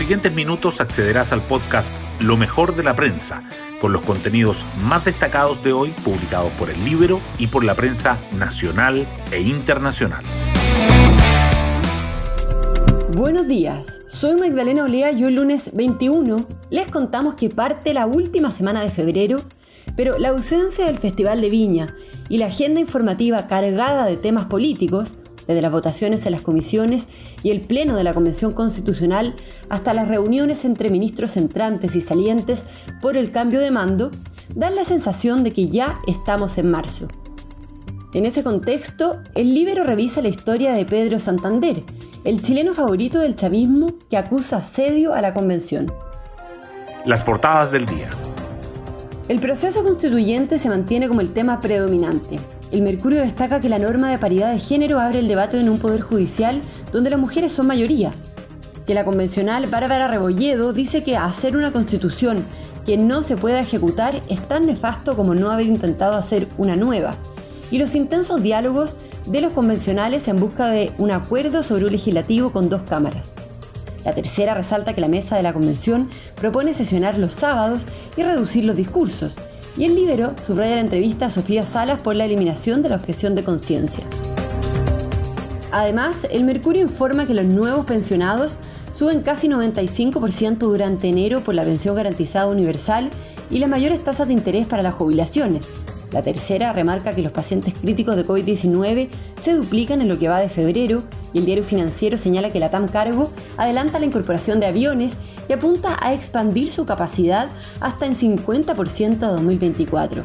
siguientes minutos accederás al podcast Lo mejor de la prensa, con los contenidos más destacados de hoy publicados por el libro y por la prensa nacional e internacional. Buenos días, soy Magdalena Olea y hoy lunes 21 les contamos que parte la última semana de febrero, pero la ausencia del Festival de Viña y la agenda informativa cargada de temas políticos desde las votaciones en las comisiones y el pleno de la Convención Constitucional hasta las reuniones entre ministros entrantes y salientes por el cambio de mando, dan la sensación de que ya estamos en marzo. En ese contexto, el Libero revisa la historia de Pedro Santander, el chileno favorito del chavismo que acusa asedio a la convención. Las portadas del día. El proceso constituyente se mantiene como el tema predominante. El Mercurio destaca que la norma de paridad de género abre el debate en un poder judicial donde las mujeres son mayoría. Que la convencional Bárbara Rebolledo dice que hacer una constitución que no se pueda ejecutar es tan nefasto como no haber intentado hacer una nueva. Y los intensos diálogos de los convencionales en busca de un acuerdo sobre un legislativo con dos cámaras. La tercera resalta que la mesa de la convención propone sesionar los sábados y reducir los discursos, y el Libero subraya la entrevista a Sofía Salas por la eliminación de la objeción de conciencia. Además, el Mercurio informa que los nuevos pensionados suben casi 95% durante enero por la pensión garantizada universal y las mayores tasas de interés para las jubilaciones. La tercera remarca que los pacientes críticos de COVID-19 se duplican en lo que va de febrero y el diario financiero señala que la TAM Cargo adelanta la incorporación de aviones y apunta a expandir su capacidad hasta en 50% a 2024.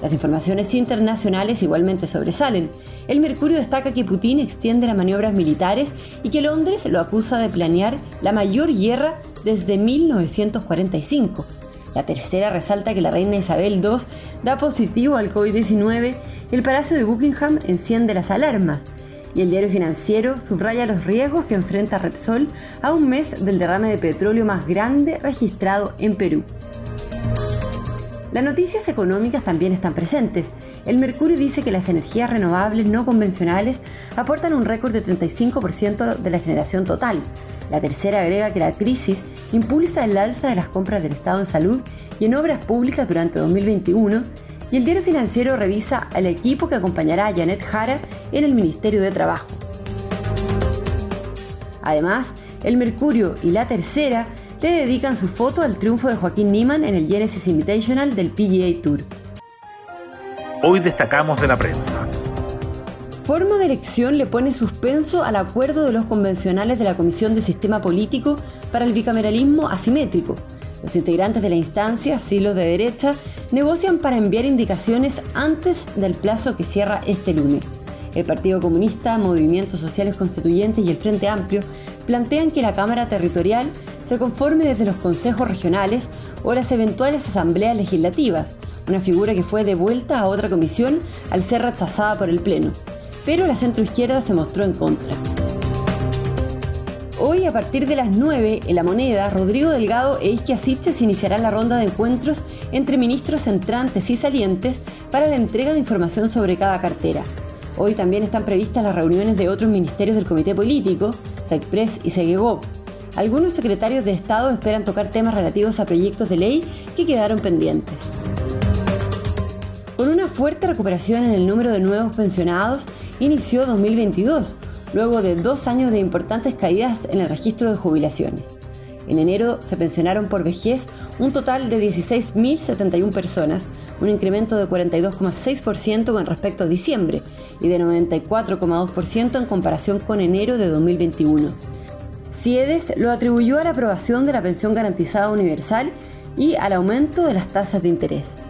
Las informaciones internacionales igualmente sobresalen. El Mercurio destaca que Putin extiende las maniobras militares y que Londres lo acusa de planear la mayor guerra desde 1945 la tercera resalta que la reina Isabel II da positivo al COVID-19 y el Palacio de Buckingham enciende las alarmas. Y el diario financiero subraya los riesgos que enfrenta Repsol a un mes del derrame de petróleo más grande registrado en Perú. Las noticias económicas también están presentes. El Mercurio dice que las energías renovables no convencionales aportan un récord de 35% de la generación total. La tercera agrega que la crisis impulsa el alza de las compras del Estado en salud y en obras públicas durante 2021 y el diario financiero revisa al equipo que acompañará a Janet Jara en el Ministerio de Trabajo. Además, el Mercurio y la Tercera le dedican su foto al triunfo de Joaquín Niemann en el Genesis Invitational del PGA Tour. Hoy destacamos de la prensa. Forma de elección le pone suspenso al acuerdo de los convencionales de la Comisión de Sistema Político para el bicameralismo asimétrico. Los integrantes de la instancia, silos de derecha, negocian para enviar indicaciones antes del plazo que cierra este lunes. El Partido Comunista, Movimientos Sociales Constituyentes y el Frente Amplio plantean que la Cámara Territorial se conforme desde los consejos regionales o las eventuales asambleas legislativas, una figura que fue devuelta a otra comisión al ser rechazada por el Pleno. Pero la centroizquierda se mostró en contra. Hoy, a partir de las 9, en La Moneda, Rodrigo Delgado e Isquia Sitches iniciarán la ronda de encuentros entre ministros entrantes y salientes para la entrega de información sobre cada cartera. Hoy también están previstas las reuniones de otros ministerios del Comité Político, SECPRES y SEGEGOP, algunos secretarios de Estado esperan tocar temas relativos a proyectos de ley que quedaron pendientes. Con una fuerte recuperación en el número de nuevos pensionados, inició 2022, luego de dos años de importantes caídas en el registro de jubilaciones. En enero se pensionaron por vejez un total de 16.071 personas, un incremento de 42,6% con respecto a diciembre y de 94,2% en comparación con enero de 2021. CIEDES lo atribuyó a la aprobación de la pensión garantizada universal y al aumento de las tasas de interés.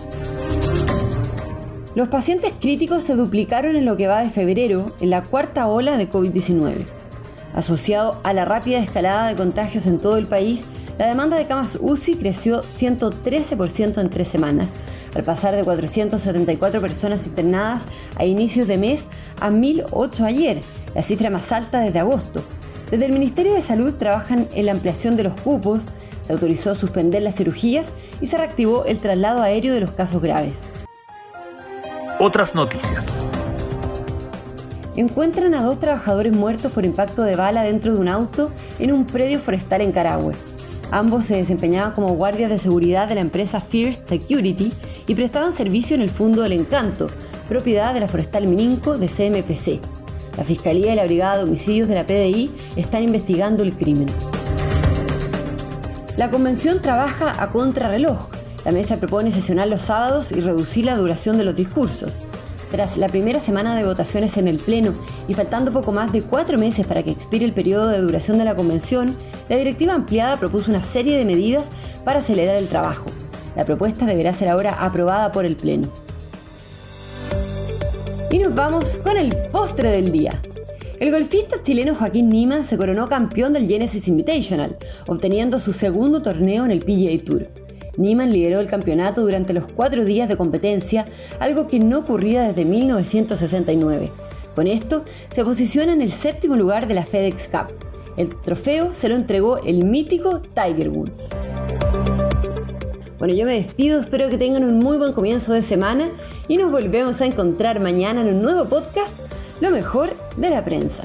Los pacientes críticos se duplicaron en lo que va de febrero en la cuarta ola de COVID-19. Asociado a la rápida escalada de contagios en todo el país, la demanda de camas UCI creció 113% en tres semanas, al pasar de 474 personas internadas a inicios de mes a 1.008 ayer, la cifra más alta desde agosto, desde el Ministerio de Salud trabajan en la ampliación de los cupos, se autorizó suspender las cirugías y se reactivó el traslado aéreo de los casos graves. Otras noticias. encuentran a dos trabajadores muertos por impacto de bala dentro de un auto en un predio forestal en Carahue. Ambos se desempeñaban como guardias de seguridad de la empresa First Security y prestaban servicio en el Fundo del Encanto, propiedad de la Forestal Mininco de CMPC. La Fiscalía y la Brigada de Homicidios de la PDI están investigando el crimen. La convención trabaja a contrarreloj. La mesa propone sesionar los sábados y reducir la duración de los discursos. Tras la primera semana de votaciones en el Pleno y faltando poco más de cuatro meses para que expire el periodo de duración de la convención, la directiva ampliada propuso una serie de medidas para acelerar el trabajo. La propuesta deberá ser ahora aprobada por el Pleno. Y nos vamos con el postre del día. El golfista chileno Joaquín Nima se coronó campeón del Genesis Invitational, obteniendo su segundo torneo en el PGA Tour. Niemann lideró el campeonato durante los cuatro días de competencia, algo que no ocurría desde 1969. Con esto, se posiciona en el séptimo lugar de la FedEx Cup. El trofeo se lo entregó el mítico Tiger Woods. Bueno, yo me despido, espero que tengan un muy buen comienzo de semana y nos volvemos a encontrar mañana en un nuevo podcast, Lo mejor de la prensa.